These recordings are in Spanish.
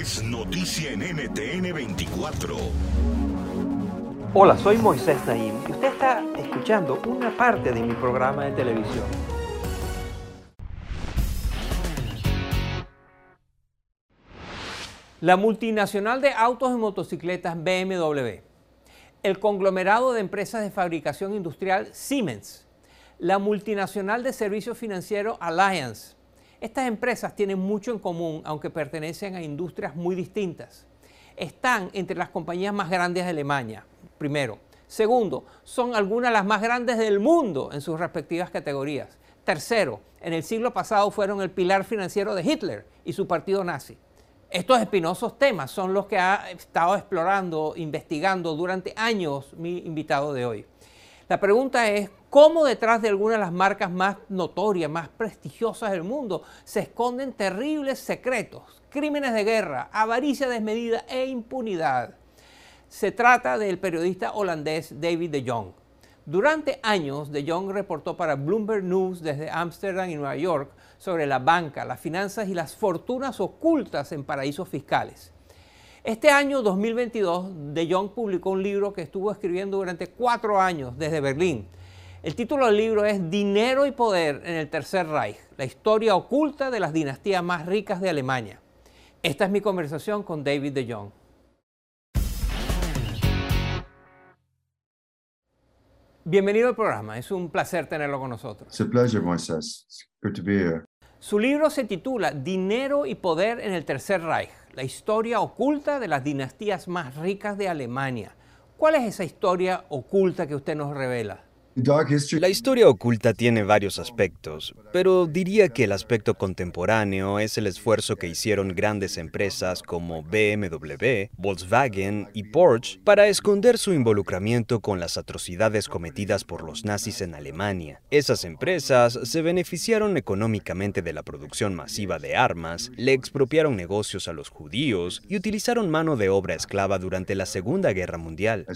es noticia en NTN 24. Hola, soy Moisés Naim y usted está escuchando una parte de mi programa de televisión. La multinacional de autos y motocicletas BMW, el conglomerado de empresas de fabricación industrial Siemens, la multinacional de servicios financieros Alliance. Estas empresas tienen mucho en común, aunque pertenecen a industrias muy distintas. Están entre las compañías más grandes de Alemania, primero. Segundo, son algunas de las más grandes del mundo en sus respectivas categorías. Tercero, en el siglo pasado fueron el pilar financiero de Hitler y su partido nazi. Estos espinosos temas son los que ha estado explorando, investigando durante años mi invitado de hoy. La pregunta es, ¿cómo detrás de algunas de las marcas más notorias, más prestigiosas del mundo, se esconden terribles secretos, crímenes de guerra, avaricia desmedida e impunidad? Se trata del periodista holandés David de Jong. Durante años, de Jong reportó para Bloomberg News desde Ámsterdam y Nueva York sobre la banca, las finanzas y las fortunas ocultas en paraísos fiscales. Este año 2022, De Jong publicó un libro que estuvo escribiendo durante cuatro años desde Berlín. El título del libro es Dinero y Poder en el Tercer Reich, la historia oculta de las dinastías más ricas de Alemania. Esta es mi conversación con David De Jong. Bienvenido al programa, es un placer tenerlo con nosotros. It's a pleasure, Moises. It's good to be here. Su libro se titula Dinero y Poder en el Tercer Reich, la historia oculta de las dinastías más ricas de Alemania. ¿Cuál es esa historia oculta que usted nos revela? La historia oculta tiene varios aspectos, pero diría que el aspecto contemporáneo es el esfuerzo que hicieron grandes empresas como BMW, Volkswagen y Porsche para esconder su involucramiento con las atrocidades cometidas por los nazis en Alemania. Esas empresas se beneficiaron económicamente de la producción masiva de armas, le expropiaron negocios a los judíos y utilizaron mano de obra esclava durante la Segunda Guerra Mundial.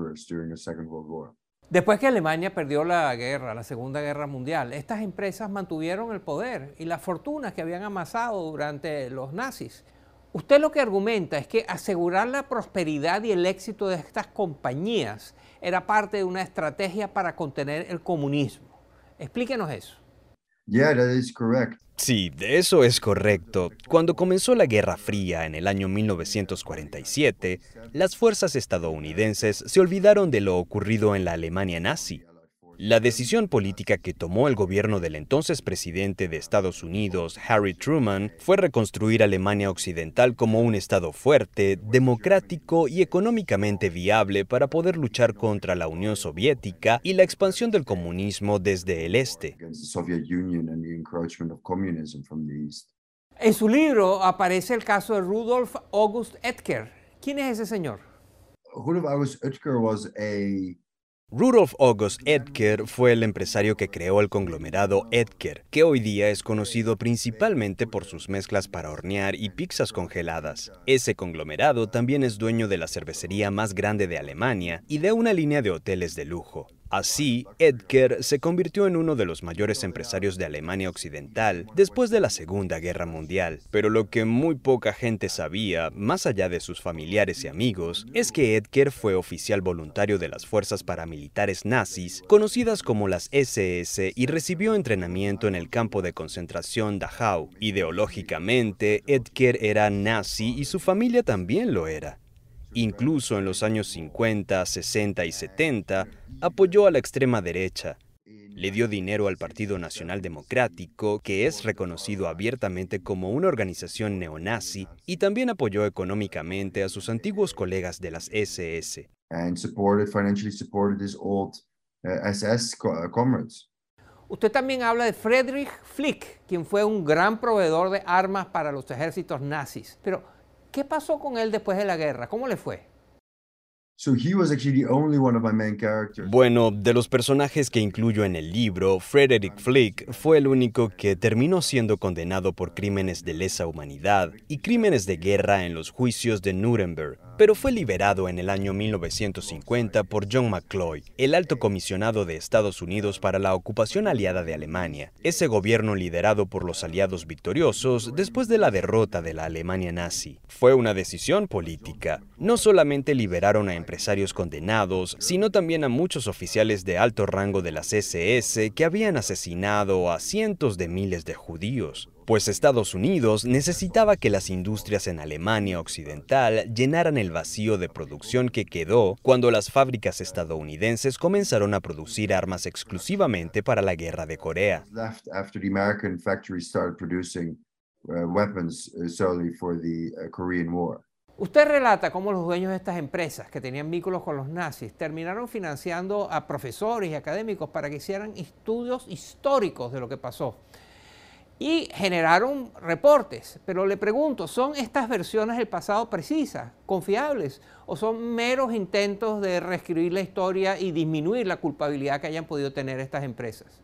Laborers during the Second World War. Después que Alemania perdió la guerra, la Segunda Guerra Mundial, estas empresas mantuvieron el poder y las fortunas que habían amasado durante los nazis. Usted lo que argumenta es que asegurar la prosperidad y el éxito de estas compañías era parte de una estrategia para contener el comunismo. Explíquenos eso. Yeah, that is correct. Sí, eso es correcto. Cuando comenzó la Guerra Fría en el año 1947, las fuerzas estadounidenses se olvidaron de lo ocurrido en la Alemania nazi. La decisión política que tomó el gobierno del entonces presidente de Estados Unidos, Harry Truman, fue reconstruir Alemania Occidental como un Estado fuerte, democrático y económicamente viable para poder luchar contra la Unión Soviética y la expansión del comunismo desde el este. En su libro aparece el caso de Rudolf August Etker. ¿Quién es ese señor? Rudolf August Oetker was a Rudolf August Edker fue el empresario que creó el conglomerado Edker, que hoy día es conocido principalmente por sus mezclas para hornear y pizzas congeladas. Ese conglomerado también es dueño de la cervecería más grande de Alemania y de una línea de hoteles de lujo. Así, Edker se convirtió en uno de los mayores empresarios de Alemania Occidental después de la Segunda Guerra Mundial. Pero lo que muy poca gente sabía, más allá de sus familiares y amigos, es que Edker fue oficial voluntario de las fuerzas paramilitares nazis, conocidas como las SS, y recibió entrenamiento en el campo de concentración Dachau. Ideológicamente, Edker era nazi y su familia también lo era. Incluso en los años 50, 60 y 70, apoyó a la extrema derecha. Le dio dinero al Partido Nacional Democrático, que es reconocido abiertamente como una organización neonazi, y también apoyó económicamente a sus antiguos colegas de las SS. and supported financially supported his old uh, uh, comrades. Usted también habla de Friedrich Flick, quien fue un gran proveedor de armas para los ejércitos nazis. Pero, ¿qué pasó con él después de la guerra? ¿Cómo le fue? Bueno, de los personajes que incluyo en el libro, Frederick Flick fue el único que terminó siendo condenado por crímenes de lesa humanidad y crímenes de guerra en los juicios de Nuremberg, pero fue liberado en el año 1950 por John McCloy, el alto comisionado de Estados Unidos para la ocupación aliada de Alemania, ese gobierno liderado por los aliados victoriosos después de la derrota de la Alemania nazi. Fue una decisión política. No solamente liberaron a condenados, sino también a muchos oficiales de alto rango de las SS que habían asesinado a cientos de miles de judíos pues Estados Unidos necesitaba que las industrias en Alemania Occidental llenaran el vacío de producción que quedó cuando las fábricas estadounidenses comenzaron a producir armas exclusivamente para la guerra de Corea. Usted relata cómo los dueños de estas empresas que tenían vínculos con los nazis terminaron financiando a profesores y académicos para que hicieran estudios históricos de lo que pasó y generaron reportes. Pero le pregunto, ¿son estas versiones del pasado precisas, confiables, o son meros intentos de reescribir la historia y disminuir la culpabilidad que hayan podido tener estas empresas?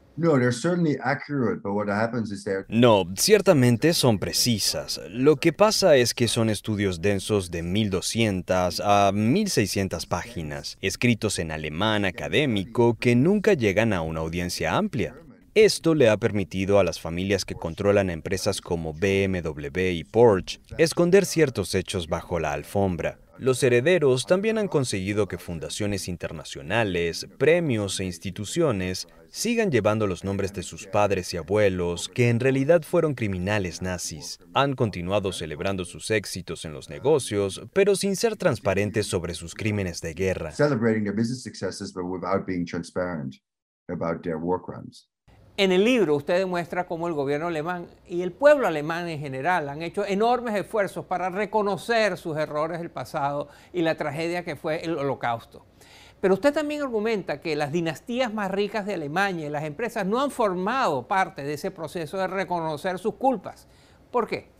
No, ciertamente son precisas. Lo que pasa es que son estudios densos de 1200 a 1600 páginas, escritos en alemán académico que nunca llegan a una audiencia amplia. Esto le ha permitido a las familias que controlan empresas como BMW y Porsche esconder ciertos hechos bajo la alfombra. Los herederos también han conseguido que fundaciones internacionales, premios e instituciones sigan llevando los nombres de sus padres y abuelos, que en realidad fueron criminales nazis. Han continuado celebrando sus éxitos en los negocios, pero sin ser transparentes sobre sus crímenes de guerra. En el libro usted demuestra cómo el gobierno alemán y el pueblo alemán en general han hecho enormes esfuerzos para reconocer sus errores del pasado y la tragedia que fue el holocausto. Pero usted también argumenta que las dinastías más ricas de Alemania y las empresas no han formado parte de ese proceso de reconocer sus culpas. ¿Por qué?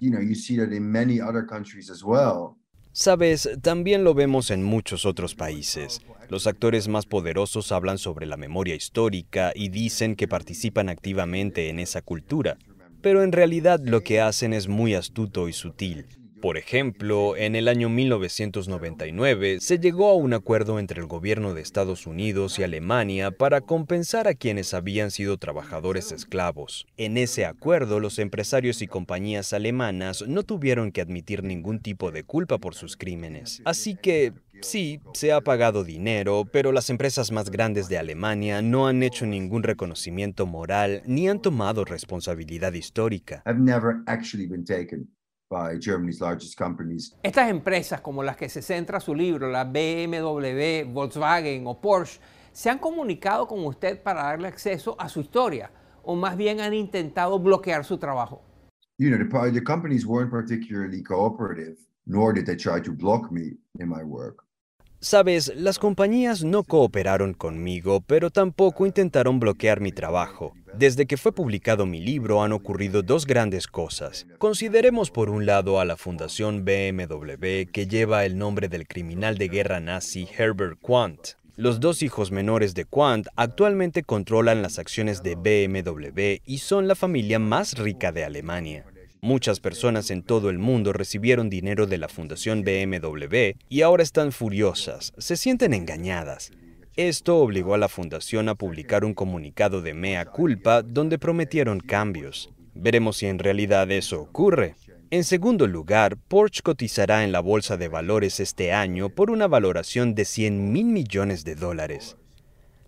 You know, you see that in many other countries as well. Sabes, también lo vemos en muchos otros países. Los actores más poderosos hablan sobre la memoria histórica y dicen que participan activamente en esa cultura, pero en realidad lo que hacen es muy astuto y sutil. Por ejemplo, en el año 1999 se llegó a un acuerdo entre el gobierno de Estados Unidos y Alemania para compensar a quienes habían sido trabajadores esclavos. En ese acuerdo, los empresarios y compañías alemanas no tuvieron que admitir ningún tipo de culpa por sus crímenes. Así que, Sí, se ha pagado dinero, pero las empresas más grandes de Alemania no han hecho ningún reconocimiento moral ni han tomado responsabilidad histórica. Estas empresas como las que se centra su libro, la BMW, Volkswagen o Porsche, ¿se han comunicado con usted para darle acceso a su historia o más bien han intentado bloquear su trabajo? You know, the, the companies weren't particularly cooperative, nor did they try to block me in my work. Sabes, las compañías no cooperaron conmigo, pero tampoco intentaron bloquear mi trabajo. Desde que fue publicado mi libro han ocurrido dos grandes cosas. Consideremos por un lado a la Fundación BMW, que lleva el nombre del criminal de guerra nazi Herbert Quandt. Los dos hijos menores de Quandt actualmente controlan las acciones de BMW y son la familia más rica de Alemania. Muchas personas en todo el mundo recibieron dinero de la Fundación BMW y ahora están furiosas, se sienten engañadas. Esto obligó a la fundación a publicar un comunicado de mea culpa donde prometieron cambios. Veremos si en realidad eso ocurre. En segundo lugar, Porsche cotizará en la bolsa de valores este año por una valoración de 100 mil millones de dólares.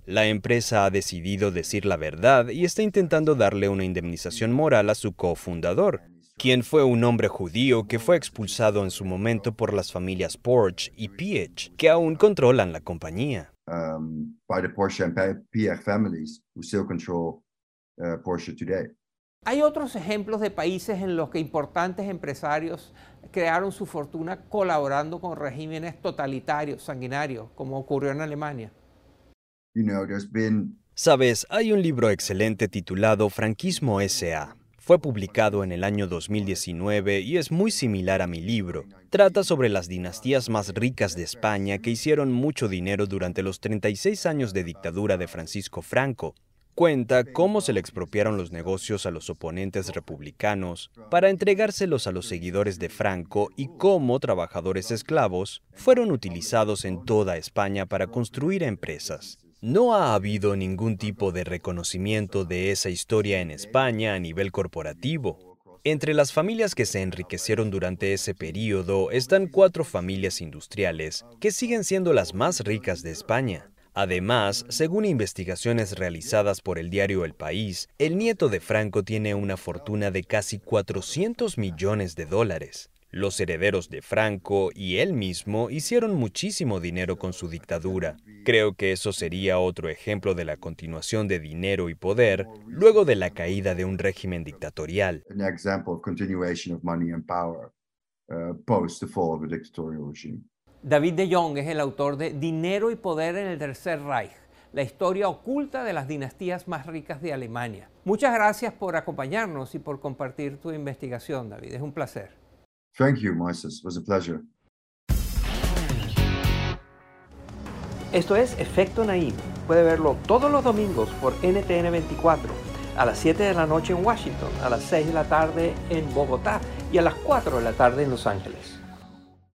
La empresa ha decidido decir la verdad y está intentando darle una indemnización moral a su cofundador, quien fue un hombre judío que fue expulsado en su momento por las familias Porsche y Piech, que aún controlan la compañía. Um, Porsche families control uh, Porsche today. Hay otros ejemplos de países en los que importantes empresarios crearon su fortuna colaborando con regímenes totalitarios, sanguinarios, como ocurrió en Alemania. You know, there's been... Sabes, hay un libro excelente titulado Franquismo S.A Fue publicado en el año 2019 y es muy similar a mi libro. Trata sobre las dinastías más ricas de España que hicieron mucho dinero durante los 36 años de dictadura de Francisco Franco. Cuenta cómo se le expropiaron los negocios a los oponentes republicanos para entregárselos a los seguidores de Franco y cómo trabajadores esclavos fueron utilizados en toda España para construir empresas. No ha habido ningún tipo de reconocimiento de esa historia en España a nivel corporativo. Entre las familias que se enriquecieron durante ese periodo están cuatro familias industriales que siguen siendo las más ricas de España. Además, según investigaciones realizadas por el diario El País, el nieto de Franco tiene una fortuna de casi 400 millones de dólares. Los herederos de Franco y él mismo hicieron muchísimo dinero con su dictadura. Creo que eso sería otro ejemplo de la continuación de dinero y poder luego de la caída de un régimen dictatorial. David de Jong es el autor de Dinero y Poder en el Tercer Reich, la historia oculta de las dinastías más ricas de Alemania. Muchas gracias por acompañarnos y por compartir tu investigación, David. Es un placer. Thank you, Moises. It was a pleasure. Esto es Efecto Naim. Puede verlo todos los domingos por NTN 24, a las 7 de la noche en Washington, a las 6 de la tarde en Bogotá y a las 4 de la tarde en Los Ángeles.